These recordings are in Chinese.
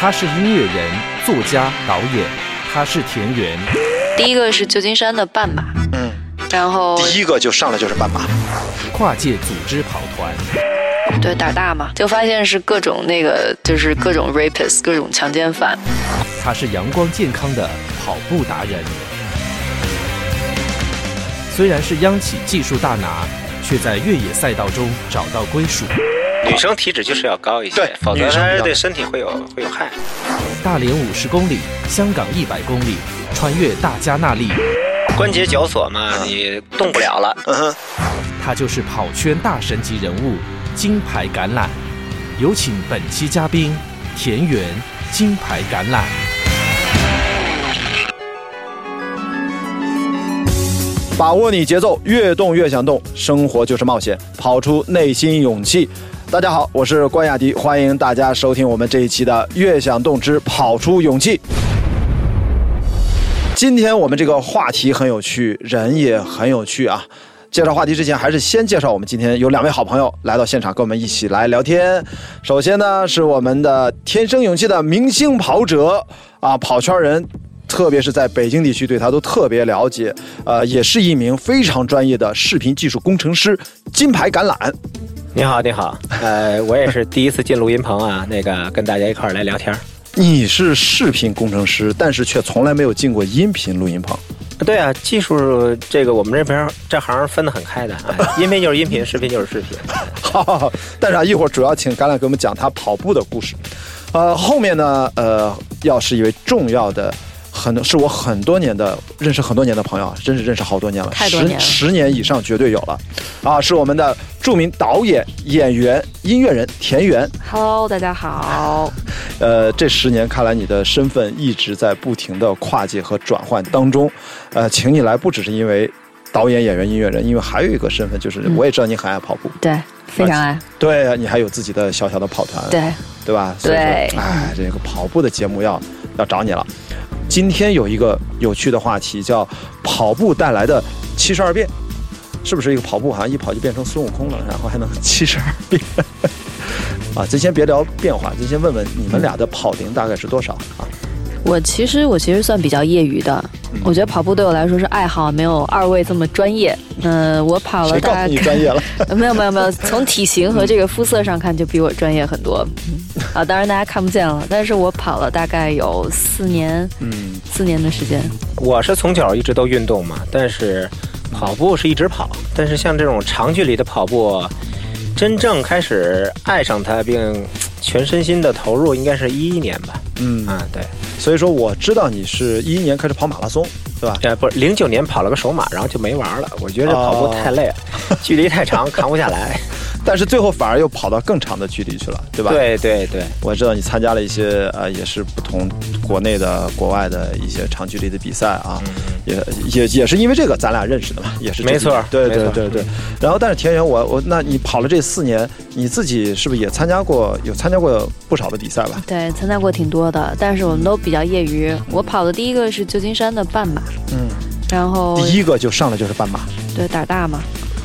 他是音乐人、作家、导演，他是田园。第一个是旧金山的半马，嗯，然后第一个就上来就是半马，跨界组织跑团，对胆大嘛，就发现是各种那个就是各种 rapist，各种强奸犯。他是阳光健康的跑步达人。虽然是央企技术大拿，却在越野赛道中找到归属。女生体脂就是要高一些，对否则对身体会有会有害。大连五十公里，香港一百公里，穿越大加那利，关节绞索嘛，你动不了了。嗯哼，他就是跑圈大神级人物金牌橄榄。有请本期嘉宾田园金牌橄榄。把握你节奏，越动越想动，生活就是冒险，跑出内心勇气。大家好，我是关雅迪，欢迎大家收听我们这一期的《越想动之跑出勇气》。今天我们这个话题很有趣，人也很有趣啊。介绍话题之前，还是先介绍我们今天有两位好朋友来到现场，跟我们一起来聊天。首先呢，是我们的天生勇气的明星跑者啊，跑圈人。特别是在北京地区，对他都特别了解，呃，也是一名非常专业的视频技术工程师，金牌橄榄。你好，你好，呃，我也是第一次进录音棚啊，那个跟大家一块儿来聊天儿。你是视频工程师，但是却从来没有进过音频录音棚。对啊，技术这个我们这边这行分得很开的，啊，音频就是音频，视频就是视频。好，但是啊，一会儿主要请橄榄给我们讲他跑步的故事。呃，后面呢，呃，要是一位重要的。很多是我很多年的认识很多年的朋友，真是认识好多年了，太多年了十十年以上绝对有了，啊，是我们的著名导演、演员、音乐人田园。Hello，大家好。呃，这十年看来你的身份一直在不停的跨界和转换当中，呃，请你来不只是因为导演、演员、音乐人，因为还有一个身份就是我也知道你很爱跑步，对，非常爱。对你还有自己的小小的跑团，对，对吧？对哎，这个跑步的节目要要找你了。今天有一个有趣的话题，叫跑步带来的七十二变，是不是一个跑步好像一跑就变成孙悟空了，然后还能七十二变？啊，咱先别聊变化，咱先问问你们俩的跑龄大概是多少啊？我其实我其实算比较业余的，嗯我觉得跑步对我来说是爱好，没有二位这么专业。嗯、我跑了谁告诉大概你专业了？没有没有没有，从体型和这个肤色上看，就比我专业很多。嗯 啊，当然大家看不见了，但是我跑了大概有四年，嗯，四年的时间。我是从小一直都运动嘛，但是跑步是一直跑，但是像这种长距离的跑步，真正开始爱上它并全身心的投入，应该是一一年吧。嗯啊，对，所以说我知道你是一一年开始跑马拉松，对吧？呃，不是零九年跑了个首马，然后就没玩了。我觉得跑步太累了，距离太长，扛不下来。但是最后反而又跑到更长的距离去了，对吧？。对对对，我知道你参加了一些呃，也是不同国内的、国外的一些长距离的比赛啊，也也也是因为这个咱俩认识的嘛，也是没错对对对对。然后，但是田园，我我那你跑了这四年，你自己是不是也参加过有参加过不少的比赛吧？对，参加过挺多的，但是我们都比较业余。我跑的第一个是旧金山的半马，嗯，然后第一个就上来就是半马，对胆大嘛，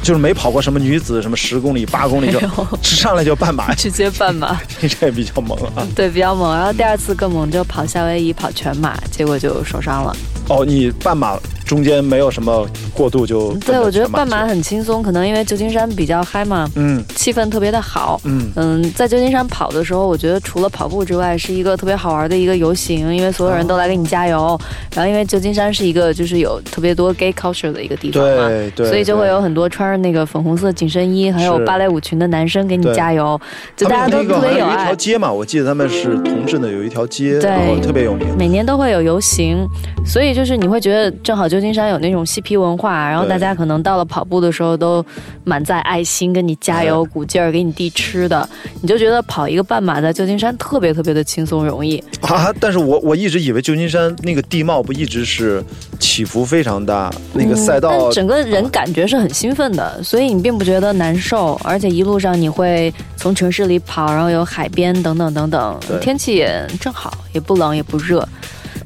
就是没跑过什么女子什么十公里、八公里就上来就半马，直接半马，你 这也比较猛啊。对，比较猛。然后第二次更猛，就跑夏威夷跑全马，结果就受伤了。哦，你半马中间没有什么过渡就对，我觉得半马很轻松，可能因为旧金山比较嗨嘛，嗯气氛特别的好。嗯嗯，在旧金山跑的时候，我觉得除了跑步之外，是一个特别好玩的一个游行，因为所有人都来给你加油。然后，因为旧金山是一个就是有特别多 gay culture 的一个地方嘛，对对，所以就会有很多穿着那个粉红色紧身衣，还有芭蕾舞裙的男生给你加油，就大家都特别有爱有一条。街嘛，我记得他们是同志的有一条街，对然后特别有名。每年都会有游行，所以就是你会觉得正好旧金山有那种嬉皮文化，然后大家可能到了跑步的时候都满载爱心，跟你加油鼓劲儿，给你递吃的，你就觉得跑一个半马在旧金山特别特别的轻松容易。啊！但是我我一直以为旧金山那个地貌不一直是起伏非常大，那个赛道整个人感觉是很兴奋的，所以你并不觉得难受，而且一路上你会从城市里跑，然后有海边等等等等，天气也正好，也不冷也不热，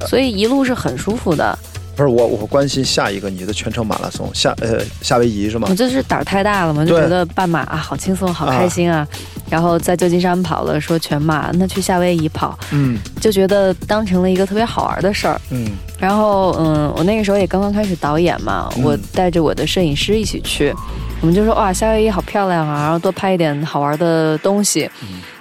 所以一路是很舒服的。不是我，我关心下一个你的全程马拉松，夏呃夏威夷是吗我？就是胆儿太大了嘛，就觉得半马啊好轻松，好开心啊。然后在旧金山跑了，说全马，那去夏威夷跑，嗯就觉得当成了一个特别好玩的事儿。嗯然后，嗯，我那个时候也刚刚开始导演嘛，嗯我带着我的摄影师一起去，我们就说哇，夏威夷好漂亮啊，然后多拍一点好玩的东西。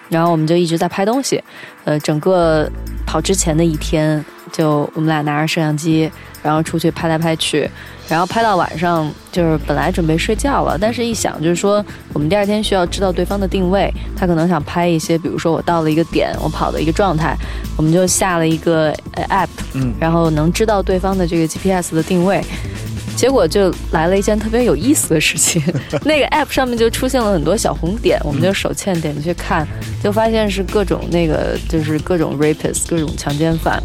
然后我们就一直在拍东西，呃，整个跑之前的一天，就我们俩拿着摄像机，然后出去拍来拍去，然后拍到晚上，就是本来准备睡觉了，但是一想就是说，我们第二天需要知道对方的定位，他可能想拍一些，比如说我到了一个点，我跑的一个状态，我们就下了一个 app，嗯然后能知道对方的这个 GPS 的定位。结果就来了一件特别有意思的事情，那个 app 上面就出现了很多小红点，我们就手欠点进去看，就发现是各种那个就是各种 rapist，各种强奸犯。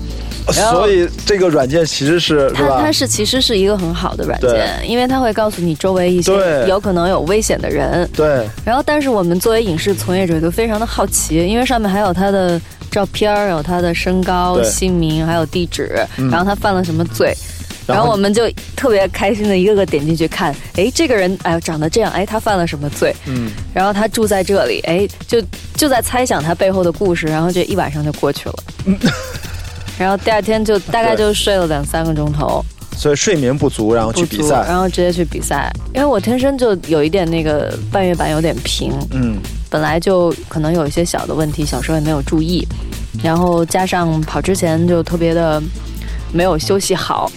所以这个软件其实是是吧它它？是其实是一个很好的软件，因为它会告诉你周围一些有可能有危险的人。对，然后，但是我们作为影视从业者就非常的好奇，因为上面还有他的照片儿，有他的身高、姓名，还有地址，嗯然后他犯了什么罪。然后我们就特别开心的一个个点进去看，哎，这个人哎呦长得这样，哎，他犯了什么罪？嗯，然后他住在这里，哎，就就在猜想他背后的故事，然后这一晚上就过去了。然后第二天就大概就睡了两三个钟头，所以睡眠不足，然后去比赛，然后直接去比赛。因为我天生就有一点那个半月板有点平，嗯本来就可能有一些小的问题，小时候也没有注意，然后加上跑之前就特别的没有休息好。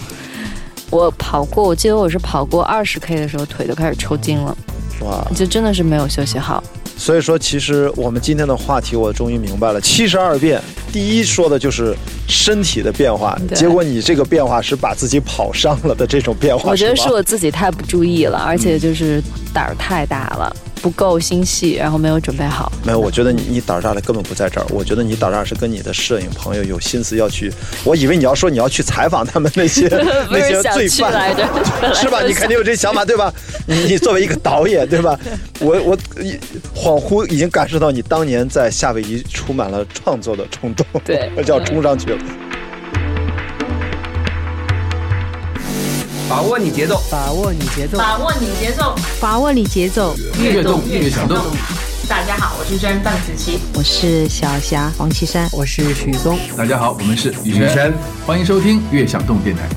我跑过，我记得我是跑过二十 K 的时候，腿都开始抽筋了，哇，就真的是没有休息好。所以说其实我们今天的话题我终于明白了，七十二变，第一说的就是身体的变化，结果你这个变化是把自己跑伤了的这种变化，我觉得是我自己太不注意了，而且就是胆儿太大了，不够心细，然后没有准备好。没有，我觉得你你胆儿大的根本不在这儿。我觉得你胆儿大是跟你的摄影朋友有心思要去。我以为你要说你要去采访他们那些 那些罪犯来着，是吧？你肯定有这想法，对吧？你你作为一个导演，对吧？我我一恍惚已经感受到你当年在夏威夷充满了创作的冲动，对 就要冲上去了。把握你节奏，把握你节奏，把握你节奏，把握你节奏。越动越想动。大家好，我是真范子琪。我是小霞黄绮珊，我是许嵩。大家好，我们是雨轩，欢迎收听越想动电台。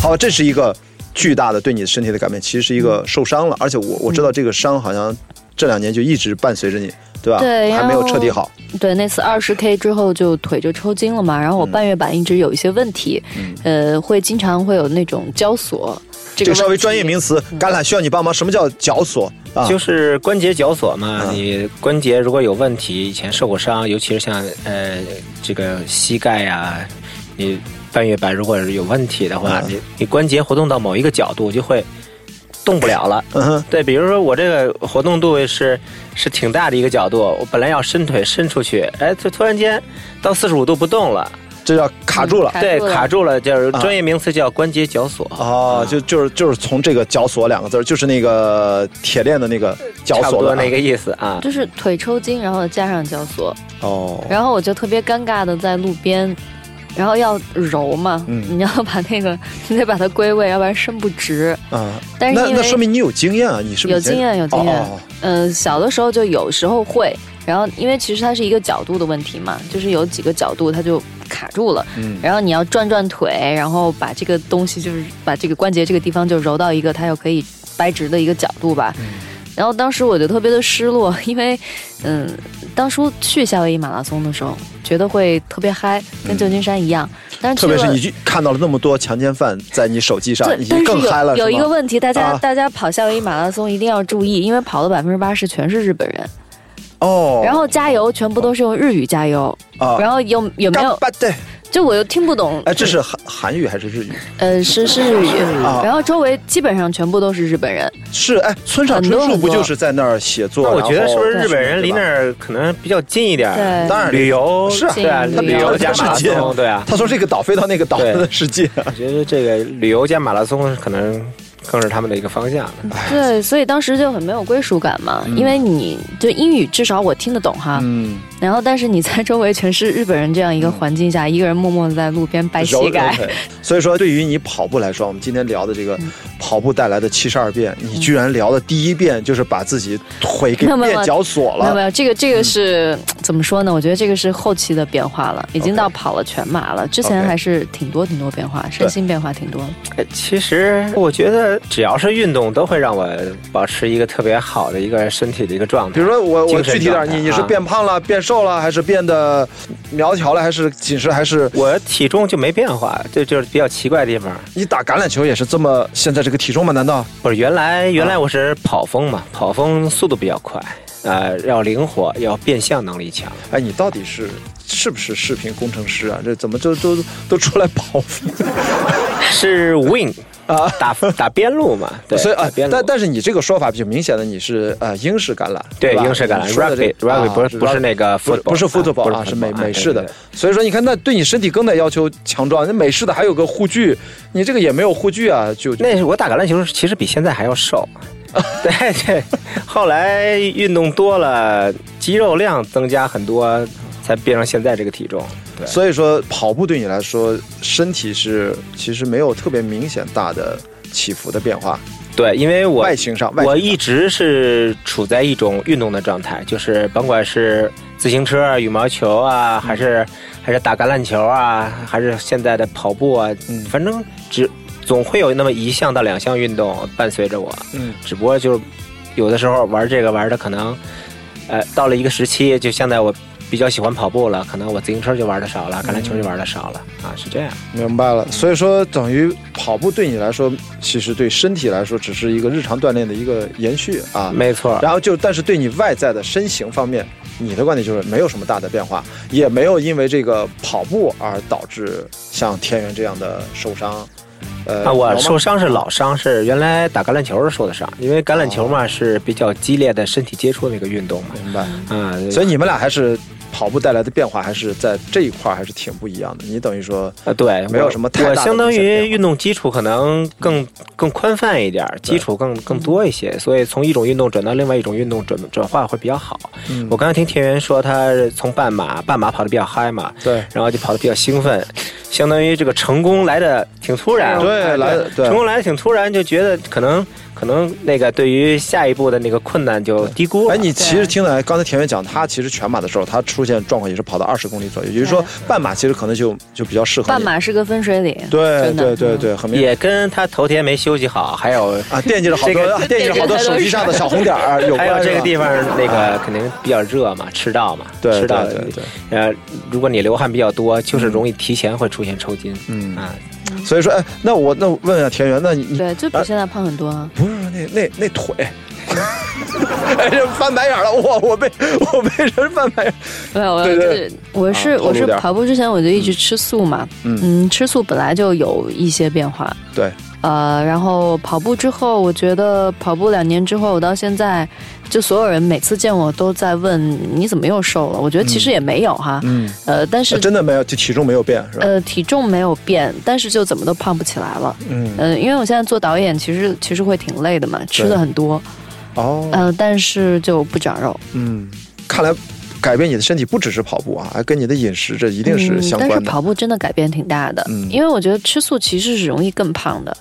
好，这是一个巨大的对你的身体的改变，其实是一个受伤了，而且我我知道这个伤好像这两年就一直伴随着你，对吧？对还没有彻底好。对，那次二十 K 之后就腿就抽筋了嘛，然后我半月板一直有一些问题，呃，会经常会有那种绞索。这个这个稍微专业名词，橄榄需要你帮忙。什么叫绞索啊？就是关节绞索嘛，嗯你关节如果有问题，以前受过伤，尤其是像呃这个膝盖呀、你半月板如果是有问题的话，嗯你你关节活动到某一个角度就会动不了了。嗯哼，对，比如说我这个活动度是是挺大的一个角度，我本来要伸腿伸出去，哎，就突然间到四十五度不动了，这叫卡住了。对，卡住了就是啊专业名词叫关节绞索。哦，就就是就是从这个绞索两个字，就是那个铁链的那个绞差不索的那个意思啊。就是腿抽筋，然后加上绞索，哦，然后我就特别尴尬的在路边，然后要揉嘛，嗯。你要把那个 你得把它归位，要不然伸不直。啊，但是因为那说明你有经验啊，你是不是有经验有经验。嗯，小的时候就有时候会，然后因为其实它是一个角度的问题嘛，就是有几个角度它就卡住了，嗯。然后你要转转腿，然后把这个东西就是把这个关节这个地方就揉到一个它又可以掰直的一个角度吧。嗯然后当时我就特别的失落，因为嗯，当初去夏威夷马拉松的时候，觉得会特别嗨，跟旧金山一样，但是特别是你去看到了那么多强奸犯在你手机上，更嗨了，有有一个问题，大家、啊。大家跑夏威夷马拉松一定要注意，因为跑了百分之八十全是日本人，哦，然后加油全部都是用日语加油，啊，然后有有没有就我又听不懂，哎，这是韩韩语还是日语？呃是是日语，啊。然后周围基本上全部都是日本人，是哎，村上春树不就是在那儿写作？那我觉得是不是日本人离那儿可能比较近一点？对。当然旅游是啊。对啊，他旅游加马拉世界松，对啊。他从这个岛飞到那个岛对。的世界，我觉得这个旅游加马拉松可能更是他们的一个方向了。对，所以当时就很没有归属感嘛，因为你就英语至少我听得懂哈，嗯，然后但是你在周围全是日本人这样一个环境下，一个人默默的在路边掰膝盖。所以说，对于你跑步来说，我们今天聊的这个跑步带来的七十二变，你居然聊的第一遍就是把自己腿给垫脚锁了。没有没有，这个这个是怎么说呢？我觉得这个是后期的变化了，已经到跑了全马了。之前还是挺多挺多变化，身心变化挺多。其实我觉得只要是运动，都会让我保持一个特别好的一个身体的一个状态。比如说我我具体点，你你是变胖了、变瘦了，还是变得苗条了，还是紧实，还是我体重就没变化？这就是比较奇怪的地方。你打橄榄球也是这么现在这个体重吗？难道不是？原来原来我是跑风嘛，跑风速度比较快。呃，要灵活，要变相能力强。哎，你到底是是不是视频工程师啊？这怎么就都都出来跑？是 win 啊，打打边路嘛。对，所以啊，但但是你这个说法比较明显的，你是呃英式橄榄，对，英式橄榄，rugby rugby 不是不是那个不是 football 啊，是美美式的。所以说，你看，那对你身体更得要求强壮。那美式的还有个护具，你这个也没有护具啊，就那是我打橄榄球，其实比现在还要瘦。对对，后来运动多了，肌肉量增加很多，才变成现在这个体重。对，所以说跑步对你来说，身体是其实没有特别明显大的起伏的变化。对，因为我外形上，我一直是处在一种运动的状态，就是甭管是自行车、羽毛球啊，还是还是打橄榄球啊，还是现在的跑步啊，反正只。总会有那么一项到两项运动伴随着我，嗯，只不过就有的时候玩这个玩的可能，呃，到了一个时期，就像在我比较喜欢跑步了，可能我自行车就玩的少了，橄榄球就玩的少了，啊，是这样。明白了，所以说等于跑步对你来说，其实对身体来说只是一个日常锻炼的一个延续啊，没错。然后就但是对你外在的身形方面，你的观点就是没有什么大的变化，也没有因为这个跑步而导致像田园这样的受伤。呃，我受伤是老伤，是原来打橄榄球受的伤。因为橄榄球嘛是比较激烈的身体接触的一个运动嘛。明白。嗯，所以你们俩还是跑步带来的变化，还是在这一块还是挺不一样的。你等于说，呃，对，没有什么太大。我相当于运动基础可能更更宽泛一点，基础更更多一些，所以从一种运动转到另外一种运动转转化会比较好。我刚才听田园说他从半马半马跑的比较嗨嘛，对，然后就跑的比较兴奋。相当于这个成功来的挺突然，对，来的成功来的挺突然，就觉得可能可能那个对于下一步的那个困难就低估了。哎，你其实听来刚才田园讲，他其实全马的时候，他出现状况也是跑到二十公里左右，也就是说半马其实可能就就比较适合。半马是个分水岭，对对对对，很明也跟他头天没休息好，还有啊惦记着好多惦记着好多手机上的小红点儿 有还有这个地方那个肯定比较热嘛，赤道嘛，赤道对对。呃，如果你流汗比较多，就是容易提前会出现抽筋。嗯。嗯啊，所以说，哎，那我那问一下田园，那你对，就比现在胖很多啊。不是那那那腿，哎，翻白眼了，我我被我被人翻白眼。没有，对对，我是我是跑步之前我就一直吃素嘛，嗯，吃素本来就有一些变化。对，呃，然后跑步之后，我觉得跑步两年之后，我到现在。就所有人每次见我都在问你怎么又瘦了？我觉得其实也没有哈，嗯，呃，但是真的没有，就体重没有变是吧？呃，体重没有变，但是就怎么都胖不起来了，嗯，呃，因为我现在做导演，其实其实会挺累的嘛，吃的很多，哦，呃，但是就不长肉，嗯，看来改变你的身体不只是跑步啊，还跟你的饮食这一定是相关的。但是跑步真的改变挺大的，嗯，因为我觉得吃素其实是容易更胖的。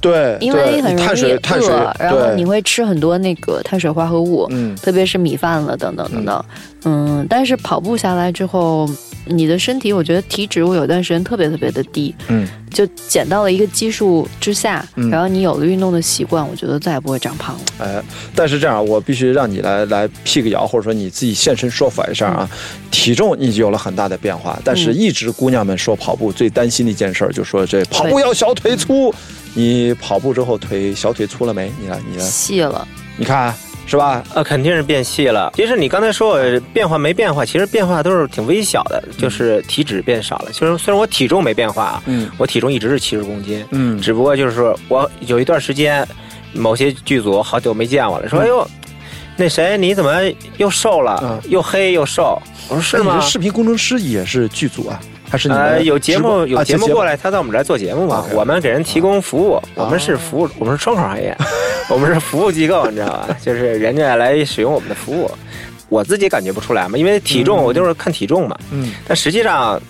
对，因为很容易饿，然后你会吃很多那个碳水化合物，嗯，特别是米饭了等等等等，嗯，但是跑步下来之后，你的身体我觉得体脂我有段时间特别特别的低，嗯，就减到了一个基数之下，然后你有了运动的习惯，我觉得再也不会长胖了。哎，但是这样，我必须让你来来辟个谣，或者说你自己现身说法一下啊，体重你有了很大的变化，但是一直姑娘们说跑步最担心的一件事，就说这跑步要小腿粗。你跑步之后腿小腿粗了没？你来，你来，细了。你看是吧？呃，肯定是变细了。其实你刚才说我变化没变化，其实变化都是挺微小的，就是体脂变少了。其实虽然我体重没变化，嗯，我体重一直是七十公斤，嗯，只不过就是说我有一段时间，某些剧组好久没见我了，说哎呦，那谁你怎么又瘦了，嗯又黑又瘦？我说是吗？视频工程师也是剧组啊。还是呃有节目有节目过来，他到我们这儿做节目嘛？我们给人提供服务，我们是服务，我们是窗口行业，我们是服务机构，你知道吧？就是人家来使用我们的服务。我自己感觉不出来嘛，因为体重我就是看体重嘛，嗯，但实际上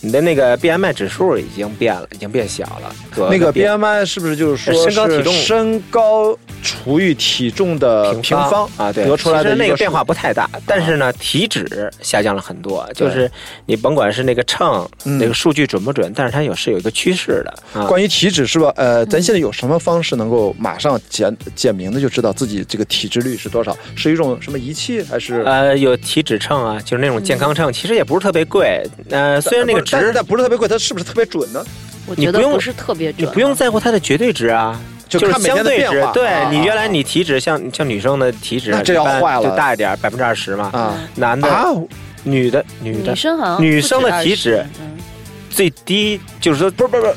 你的那个 BMI 指数已经变了，已经变小了。得那个 BMI 是不是就是说身高体重是身高除以体重的平方啊，对，得出来的那个变化不太大，但是呢，体脂下降了很多。就是你甭管是那个秤，嗯那个数据准不准，但是它有是有一个趋势的。啊关于体脂是吧？呃，咱现在有什么方式能够马上简简明的就知道自己这个体脂率是多少？是一种什么仪器还是？呃，有体脂秤啊，就是那种健康秤，其实也不是特别贵。呃，虽然那个值但是但不是特别贵，它是不是特别准呢？我你不用觉得不是特别准，你不用在乎它的绝对值啊。就是就看每天的相对值变化，对啊你原来你体脂像像女生的体脂，这要一般坏了就大一点，百分之二十嘛。啊男的、啊！女的、女的女生好像女生的体脂20嗯最低就是说不是不是不是，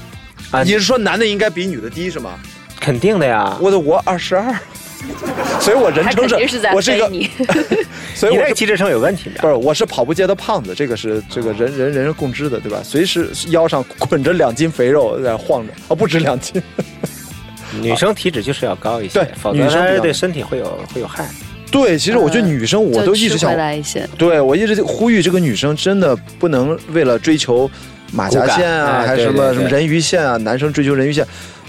啊，你是说男的应该比女的低是吗？肯定的呀。我的我二十二，所以我人称是我是一个，所以我是你那个体脂秤有问题的。不是我是跑步界的胖子，这个是这个人人人人共知的，对吧？随时腰上捆着两斤肥肉在晃着，哦，不止两斤。女生体脂就是要高一些，对否则女生对身体会有会有害。对，其实我觉得女生我都一直想回，来一些。对我一直呼吁这个女生真的不能为了追求马甲线啊，还是什么对对对什么人鱼线啊，男生追求人鱼线。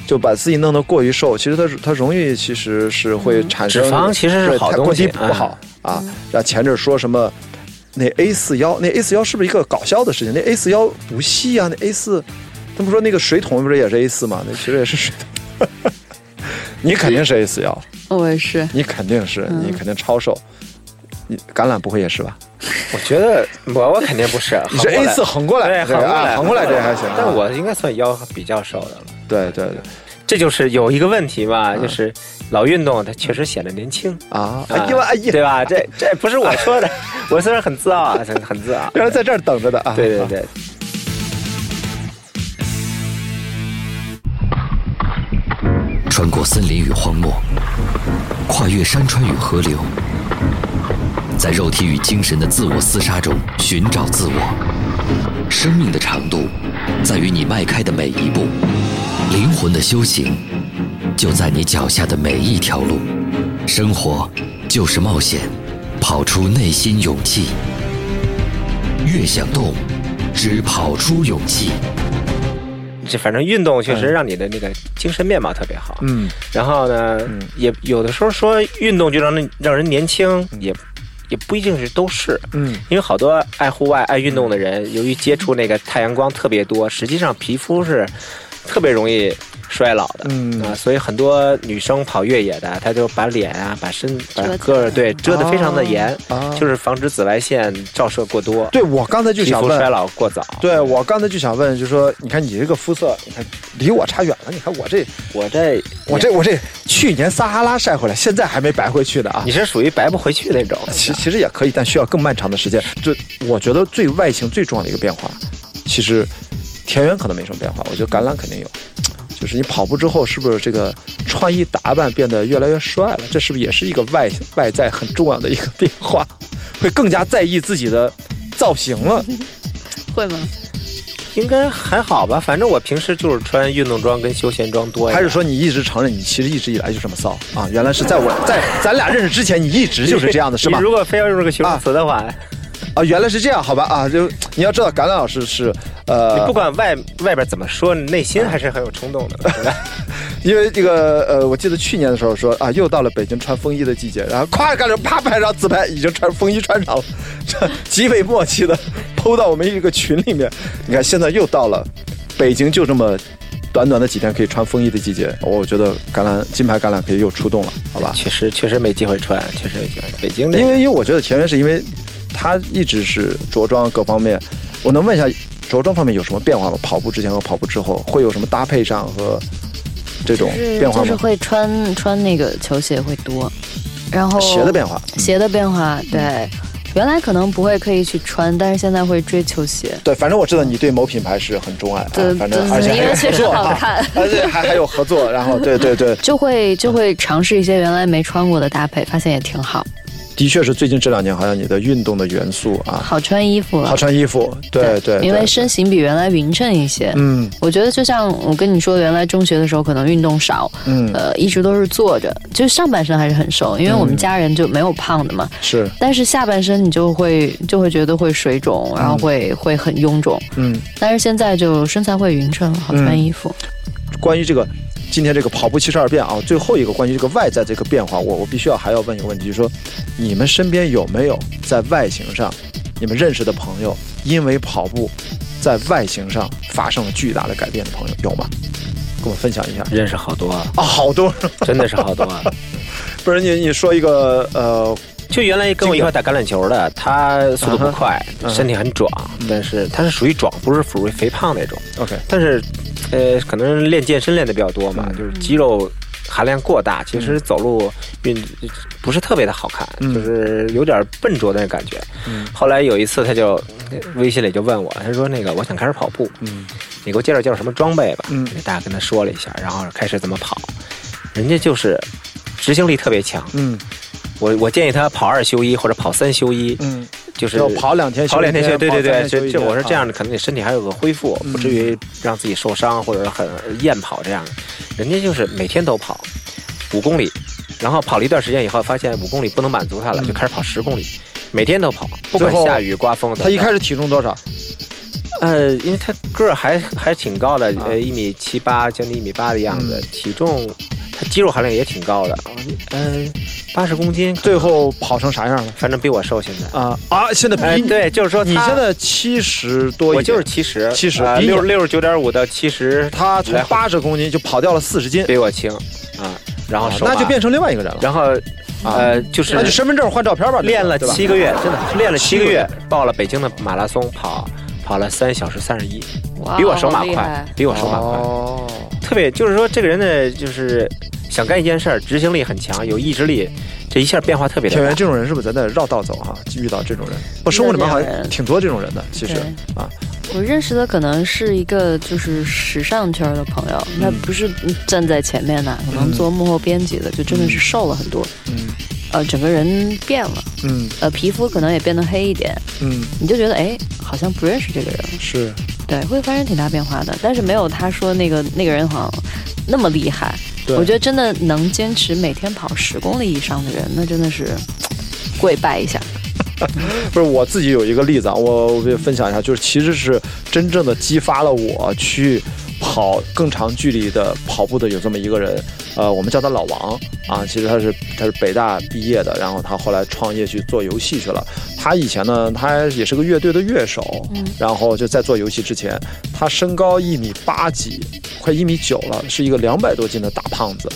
就把自己弄得过于瘦，其实它它容易其实是会产生脂肪其实是对好东西太过低不好啊。然后前阵说什么那 A 四腰，那 A 四腰是不是一个搞笑的事情？那 A 四腰不细啊，那 A 四，他们说那个水桶不是也是 A 四吗？那其实也是水桶。你肯定是 A 四腰，我也是，你肯定是，你肯定超瘦。你橄榄不会也是吧？我觉得我我肯定不是，你是 A 来四横过来，对，横过来，啊横过来这还行啊。但我应该算腰比较瘦的了。对对对这就是有一个问题嘛，就是老运动，它确实显得年轻。啊！啊哎呀哎呀，对吧？这这不是我说的，我虽然很自傲啊，很很自傲。原来在这儿等着的啊！对对对，穿过森林与荒漠，跨越山川与河流，在肉体与精神的自我厮杀中寻找自我。生命的长度在于你迈开的每一步，灵魂的修行就在你脚下的每一条路。生活就是冒险，跑出内心勇气。越想动，只跑出勇气。这反正运动确实让你的那个精神面貌特别好。嗯，然后呢，也有的时候说运动就让人让人年轻，也也不一定是都是。嗯，因为好多爱户外、爱运动的人，由于接触那个太阳光特别多，实际上皮肤是特别容易衰老的。嗯啊，所以很多女生跑越野的，她就把脸啊、把身、把个儿对遮得非常的严，啊就是防止紫外线照射过多，对我刚才就想问衰，老过早。对我刚才就想问，就说你看你这个肤色，你看离我差远了，你看我这我这我这我这去年撒哈拉晒回来，现在还没白回去的啊你。是属于白不回去那种。其其实也可以，但需要更漫长的时间。就我觉得最外形最重要的一个变化，其实田园可能没什么变化，我觉得橄榄肯定有。就是你跑步之后，是不是这个穿衣打扮变得越来越帅了？这是不是也是一个外外在很重要的一个变化？会更加在意自己的造型了。会吗？应该还好吧，反正我平时就是穿运动装跟休闲装多。还是说你一直承认你其实一直以来就这么骚啊？原来是在我在咱俩认识之前，你一直就是这样的，是吧？如果非要用这个形容词的话，啊，原来是这样，好吧啊，就你要知道，橄榄老师是呃，你不管外外边怎么说，内心还是很有冲动的？因为这个呃，我记得去年的时候说啊，又到了北京穿风衣的季节，然后咵干着啪拍张自拍，已经穿风衣穿上了，这极为默契的抛到我们一个群里面。你看，现在又到了北京就这么短短的几天可以穿风衣的季节，我觉得橄榄金牌橄榄可以又出动了，好吧？确实确实没机会穿，确实没机会。北京的因为因为我觉得田园是因为他一直是着装各方面，我能问一下着装方面有什么变化吗？跑步之前和跑步之后会有什么搭配上和这种变化吗？就是会穿穿那个球鞋会多，然后鞋的变化，鞋的变化，对，原来可能不会刻意去穿，但是现在会追球鞋。对，反正我知道你对某品牌是很钟爱，对啊、反正对而且还有合因为确实作啊，好看 而且还还有合作，然后对对对，就会就会尝试一些原来没穿过的搭配，发现也挺好。的的确是最近这两年好像你的运动的元素啊，好穿衣服，好穿衣服，对对，因为身形比原来匀称一些。嗯，我觉得就像我跟你说，原来中学的时候可能运动少，嗯，呃，一直都是坐着，就上半身还是很瘦，因为我们家人就没有胖的嘛。是，但是下半身你就会就会觉得会水肿，然后会会很臃肿。嗯，但是现在就身材会匀称，好穿衣服。关于这个。今天这个跑步七十二变啊，最后一个关于这个外在这个变化，我我必须要还要问一个问题，就是说，你们身边有没有在外形上，你们认识的朋友，因为跑步，在外形上发生了巨大的改变的朋友有吗？跟我分享一下。认识好多啊，啊，好多，真的是好多啊。不是你你说一个呃，就原来跟我一块打橄榄球的，他速度不快，身体很壮，但是他是属于壮，不是属于肥胖那种。OK，但是。呃，可能练健身练的比较多嘛，就是肌肉含量过大，其实走路运不是特别的好看，就是有点笨拙的感觉。后来有一次，他就微信里就问我，他说：“那个，我想开始跑步，你给我介绍介绍什么装备吧。”嗯，大家跟他说了一下，然后开始怎么跑。人家就是执行力特别强。嗯，我我建议他跑二休一或者跑三休一。嗯。就是跑两天，跑两天休，对对对，就就我是这样的，可能你身体还有个恢复，不至于让自己受伤或者很厌跑这样的。人家就是每天都跑五公里，然后跑了一段时间以后，发现五公里不能满足他了，就开始跑十公里，每天都跑，不管下雨刮风。他一开始体重多少？呃，因为他个儿还还挺高的，呃，一米七八，将近一米八的样子，体重。肌肉含量也挺高的，嗯，八十公斤，最后跑成啥样了？反正比我瘦现在啊啊！现在比对，就是说你现在七十多，我就是七十，七十六六十九点五到七十，他从八十公斤就跑掉了四十斤，比我轻啊。然后那就变成另外一个人了。然后呃，就是那就身份证换照片吧。练了七个月，真的练了七个月，报了北京的马拉松，跑跑了三小时三十一，比我手马快，比我手马快。特别就是说，这个人的，就是想干一件事儿，执行力很强，有意志力，这一下变化特别大。田园这种人是不是咱得绕道走哈？遇到这种人，我生活里面好像挺多这种人的。其实啊，我认识的可能是一个就是时尚圈的朋友，那不是站在前面的，可能做幕后编辑的，就真的是瘦了很多。嗯。呃，整个人变了，嗯，呃，皮肤可能也变得黑一点，嗯，你就觉得哎，好像不认识这个人了，是，对，会发生挺大变化的，但是没有他说那个那个人好像那么厉害，我觉得真的能坚持每天跑十公里以上的人，那真的是跪拜一下。不是我自己有一个例子啊，我我分享一下，就是其实是真正的激发了我去。跑更长距离的跑步的有这么一个人，呃，我们叫他老王啊。其实他是他是北大毕业的，然后他后来创业去做游戏去了。他以前呢，他也是个乐队的乐手，然后就在做游戏之前，他身高一米八几，快一米九了，是一个两百多斤的大胖子。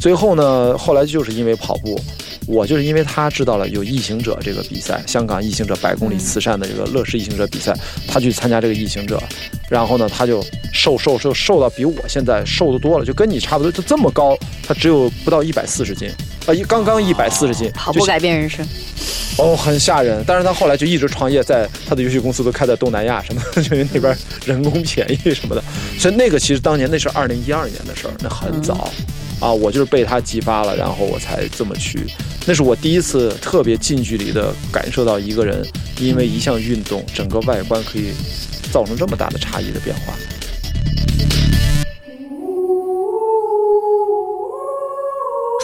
最后呢，后来就是因为跑步。我就是因为他知道了有异行者这个比赛，香港异行者百公里慈善的这个乐视异行者比赛，他去参加这个异行者，然后呢，他就瘦瘦瘦瘦到比我现在瘦的多了，就跟你差不多，就这么高，他只有不到一百四十斤，啊，一刚刚一百四十斤，跑步改变人生，哦，很吓人。但是他后来就一直创业，在他的游戏公司都开在东南亚什么，因 为那边人工便宜什么的，所以那个其实当年那是二零一二年的事儿，那很早。啊，我就是被他激发了，然后我才这么去。那是我第一次特别近距离的感受到一个人因为一项运动，整个外观可以造成这么大的差异的变化。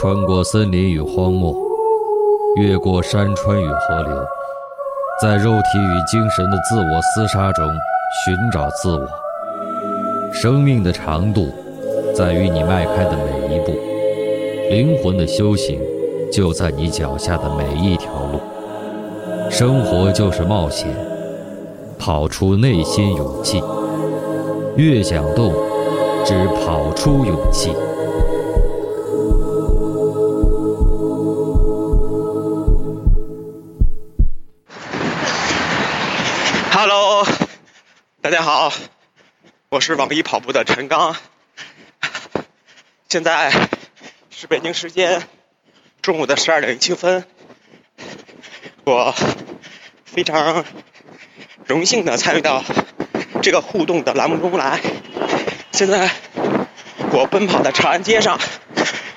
穿过森林与荒漠，越过山川与河流，在肉体与精神的自我厮杀中寻找自我。生命的长度。在于你迈开的每一步，灵魂的修行就在你脚下的每一条路。生活就是冒险，跑出内心勇气。越想动，只跑出勇气。Hello，大家好，我是网易跑步的陈刚。现在是北京时间中午的十二点零七分，我非常荣幸的参与到这个互动的栏目中来。现在我奔跑在长安街上，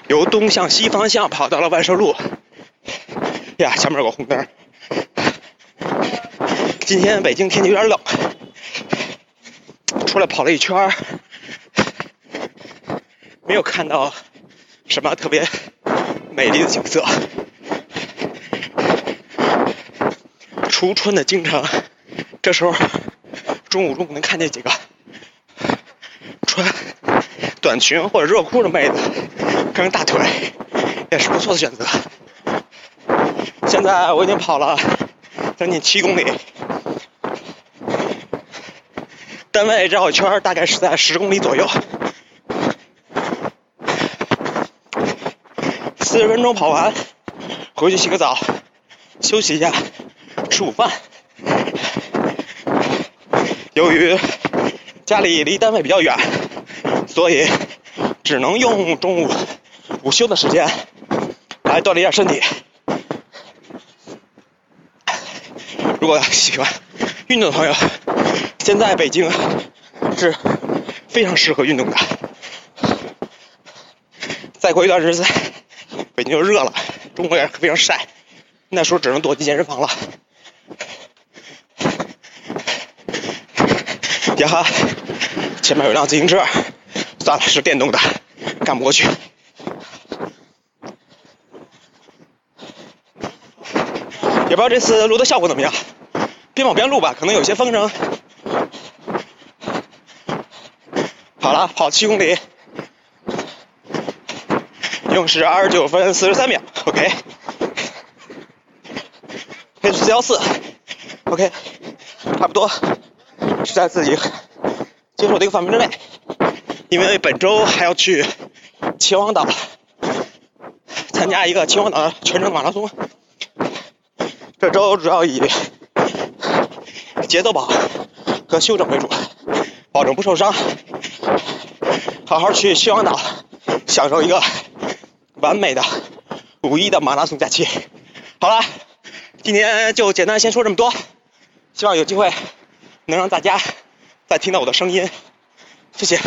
由东向西方向跑到了万寿路，呀，前面有个红灯。今天北京天气有点冷，出来跑了一圈，没有看到什么特别美丽的景色。初春的京城，这时候中午中午能看见几个穿短裙或者热裤的妹子，跟着大腿，也是不错的选择。现在我已经跑了将近七公里，单位绕一圈大概是在十公里左右，四十分钟跑完，回去洗个澡，休息一下。吃午饭，由于家里离单位比较远，所以只能用中午午休的时间来锻炼一下身体。如果喜欢运动的朋友，现在北京是非常适合运动的。再过一段日子，北京就热了，中国也非常晒，那时候只能躲进健身房了。呀哈，前面有辆自行车，算了，是电动的，干不过去。也不知道这次录的效果怎么样，边跑边录吧，可能有些风声。好了，跑七公里，用时二十九分四十三秒，OK，配速四幺四，OK，差不多。是在自己接受的一个范围之内，因为本周还要去秦皇岛参加一个秦皇岛全程马拉松。这周主要以节奏跑和休整为主，保证不受伤，好好去秦皇岛享受一个完美的 五一的马拉松假期。好了，今天就简单先说这么多，希望有机会。能让大家再听到我的声音，谢谢。